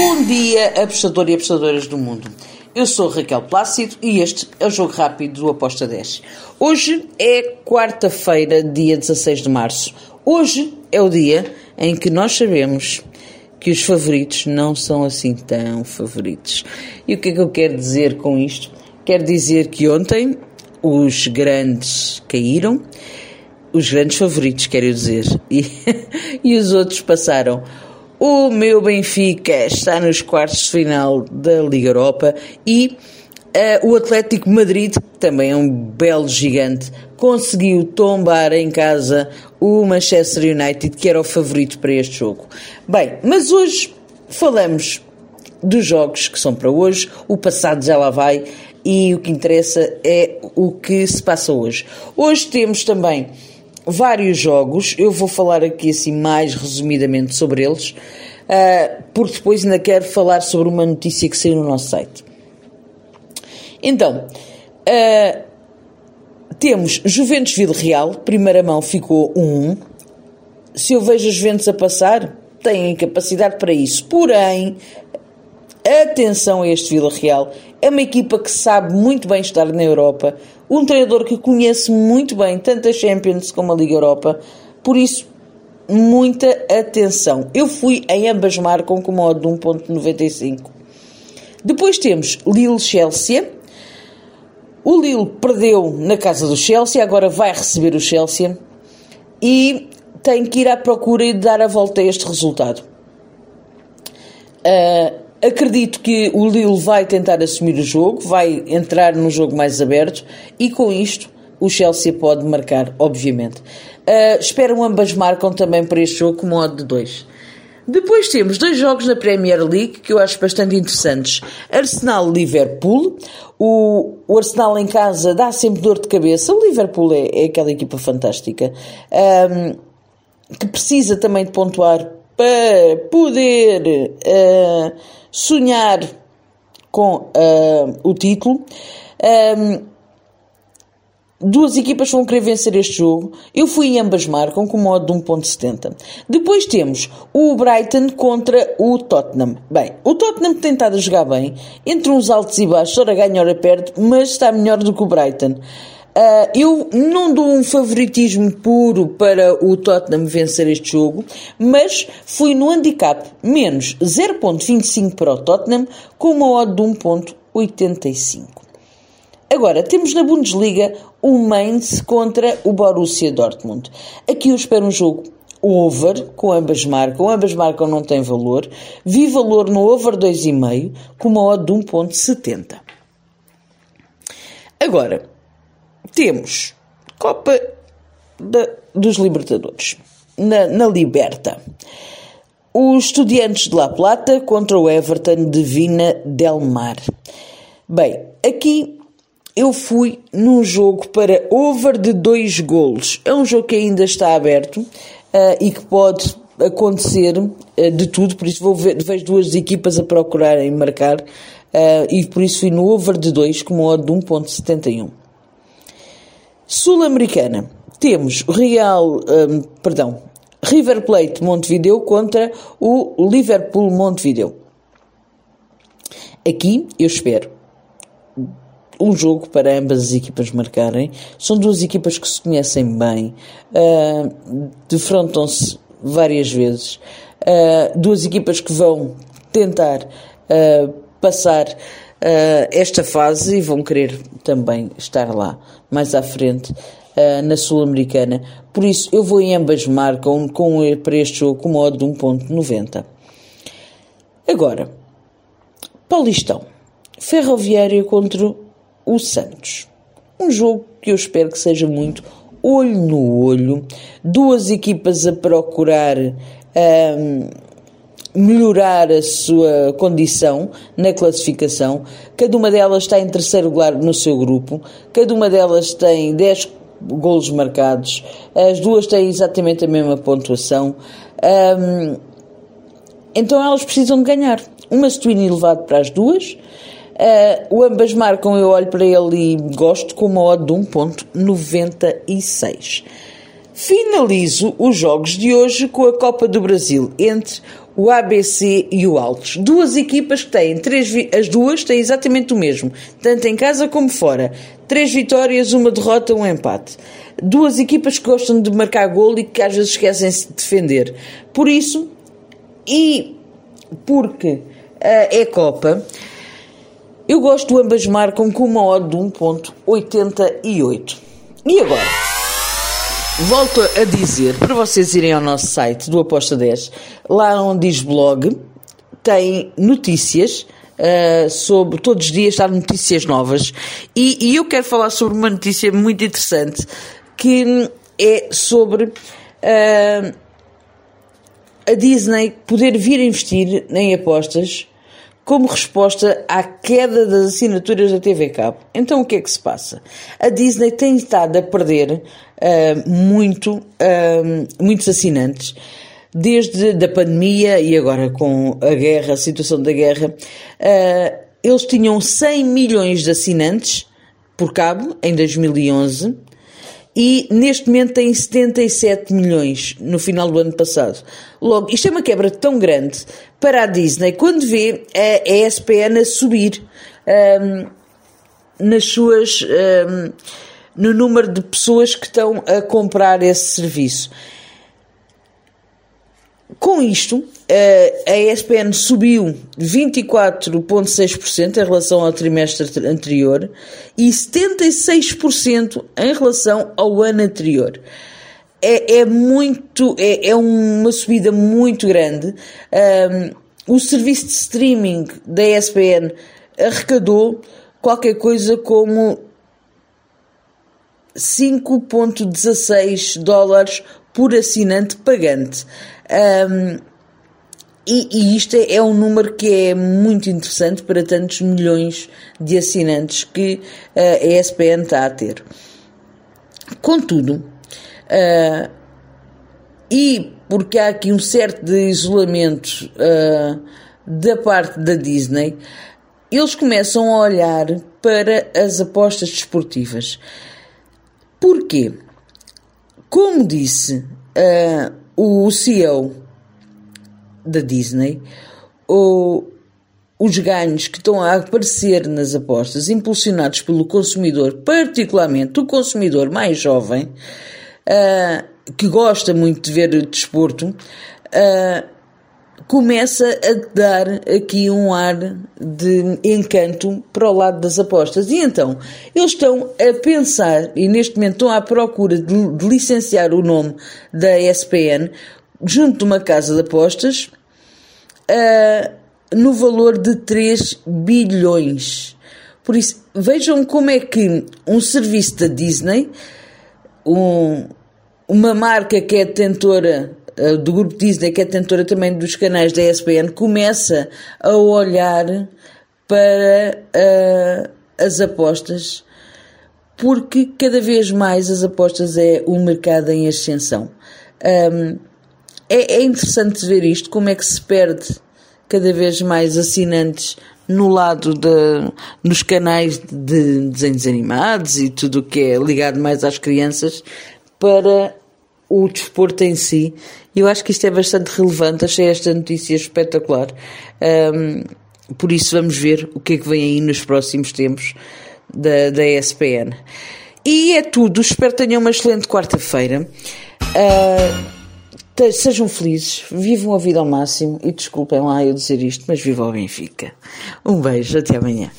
Bom dia, apostador e apostadoras do mundo. Eu sou Raquel Plácido e este é o Jogo Rápido do Aposta 10. Hoje é quarta-feira, dia 16 de março. Hoje é o dia em que nós sabemos que os favoritos não são assim tão favoritos. E o que é que eu quero dizer com isto? Quero dizer que ontem os grandes caíram, os grandes favoritos, quero dizer, e, e os outros passaram. O meu Benfica está nos quartos de final da Liga Europa e uh, o Atlético Madrid, que também é um belo gigante, conseguiu tombar em casa o Manchester United, que era o favorito para este jogo. Bem, mas hoje falamos dos jogos que são para hoje, o passado já lá vai e o que interessa é o que se passa hoje. Hoje temos também vários jogos, eu vou falar aqui assim mais resumidamente sobre eles, uh, porque depois ainda quero falar sobre uma notícia que saiu no nosso site. Então, uh, temos Juventus Vila Real, primeira mão ficou 1-1. Se eu vejo os Juventus a passar, têm capacidade para isso. Porém, atenção a este Vila Real, é uma equipa que sabe muito bem estar na Europa, um treinador que conhece muito bem tanto a Champions como a Liga Europa, por isso, muita atenção. Eu fui em ambas marcam com modo de 1.95. Depois temos Lille-Chelsea. O Lille perdeu na casa do Chelsea, agora vai receber o Chelsea e tem que ir à procura e dar a volta a este resultado. Uh, Acredito que o Lille vai tentar assumir o jogo, vai entrar num jogo mais aberto e com isto o Chelsea pode marcar, obviamente. Uh, espero ambas marcam também para este jogo com modo de 2. Depois temos dois jogos na Premier League que eu acho bastante interessantes. Arsenal-Liverpool. O, o, Arsenal em casa dá sempre dor de cabeça. O Liverpool é, é aquela equipa fantástica um, que precisa também de pontuar para poder uh, sonhar com uh, o título. Um, duas equipas vão querer vencer este jogo. Eu fui em ambas marcam com modo de 1.70. Depois temos o Brighton contra o Tottenham. Bem, o Tottenham tem estado a jogar bem, entre uns altos e baixos, ora ganha, ora perde, mas está melhor do que o Brighton. Uh, eu não dou um favoritismo puro para o Tottenham vencer este jogo, mas fui no handicap menos 0.25 para o Tottenham com uma odd de 1.85. Agora, temos na Bundesliga o Mainz contra o Borussia Dortmund. Aqui eu espero um jogo over, com ambas marcam, ambas marcam não tem valor, vi valor no over 2,5 com uma odd de 1.70. Agora, temos Copa de, dos Libertadores, na, na Liberta. Os Estudiantes de La Plata contra o Everton de Vina del Mar. Bem, aqui eu fui num jogo para over de dois golos. É um jogo que ainda está aberto uh, e que pode acontecer uh, de tudo, por isso vou ver, vejo duas equipas a procurarem marcar uh, e por isso fui no over de 2 com uma odd de 1.71. Sul-Americana, temos Real, um, perdão, River Plate Montevideo contra o Liverpool Montevideo. Aqui eu espero um jogo para ambas as equipas marcarem. São duas equipas que se conhecem bem, uh, defrontam-se várias vezes. Uh, duas equipas que vão tentar uh, passar esta fase e vão querer também estar lá mais à frente uh, na Sul-Americana. Por isso, eu vou em ambas marcam com, para este jogo com modo de 1.90. Agora, Paulistão. Ferroviária contra o Santos. Um jogo que eu espero que seja muito olho no olho. Duas equipas a procurar um, melhorar a sua condição na classificação. Cada uma delas está em terceiro lugar no seu grupo, cada uma delas tem 10 golos marcados, as duas têm exatamente a mesma pontuação. Um, então elas precisam de ganhar. Uma Twin elevado para as duas. Uh, ambas marcam, eu olho para ele e gosto com uma odd de 1.96. Finalizo os jogos de hoje com a Copa do Brasil entre o ABC e o Altos. Duas equipas que têm três as duas têm exatamente o mesmo, tanto em casa como fora. Três vitórias, uma derrota, um empate. Duas equipas que gostam de marcar gol e que às vezes esquecem-se de defender. Por isso, e porque uh, é Copa, eu gosto de ambas marcam com uma odd de 1.88. E agora? Volto a dizer para vocês irem ao nosso site do Aposta 10, lá onde diz blog, tem notícias. Uh, sobre todos os dias há notícias novas e, e, eu quero falar sobre uma notícia muito interessante que é sobre uh, a Disney poder vir investir em apostas como resposta à queda das assinaturas da TV Cabo. Então o que é que se passa? A Disney tem estado a perder uh, muito, uh, muitos assinantes desde a pandemia e agora com a guerra, a situação da guerra. Uh, eles tinham 100 milhões de assinantes por cabo em 2011 e neste momento tem 77 milhões no final do ano passado. Logo, isto é uma quebra tão grande para a Disney quando vê a ESPN a subir um, nas suas. Um, no número de pessoas que estão a comprar esse serviço. Com isto, a ESPN subiu 24,6% em relação ao trimestre anterior e 76% em relação ao ano anterior. É, é muito, é, é, uma subida muito grande. Um, o serviço de streaming da ESPN arrecadou qualquer coisa como 5,16 dólares por assinante pagante. Um, e, e, isto é, é, um número que é muito interessante para tantos milhões de assinantes que uh, a ESPN está a ter. Contudo, uh, e porque há aqui um certo de isolamento uh, da parte da Disney, eles começam a olhar para as apostas desportivas. Porquê? Como disse uh, o CEO da Disney, o, os ganhos que estão a aparecer nas apostas, impulsionados pelo consumidor, particularmente o consumidor mais jovem, uh, que gosta muito de ver desporto, uh, começa a dar aqui um ar de encanto para o lado das apostas. E então, eles estão a pensar, e neste momento estão à procura de, de licenciar o nome da ESPN junto de uma casa de apostas uh, no valor de 3 bilhões. Por isso, vejam como é que um serviço da Disney, um, uma marca que é detentora eh, do grupo Disney, que é detentora também dos canais da ESPN, começa a olhar para uh, as apostas, porque cada vez mais as apostas é um mercado em ascensão. Um, é, é interessante ver isto, como é que se perde cada vez mais assinantes no lado de, nos canais de desenhos animados e tudo o que é ligado mais às crianças para o desporto em si. Eu acho que isto é bastante relevante, achei esta notícia espetacular. Um, por isso vamos ver o que é que vem aí nos próximos tempos da, da ESPN. E é tudo, espero que tenham uma excelente quarta-feira. Uh, sejam felizes, vivam a vida ao máximo e desculpem lá eu dizer isto, mas viva o Benfica. Um beijo, até amanhã.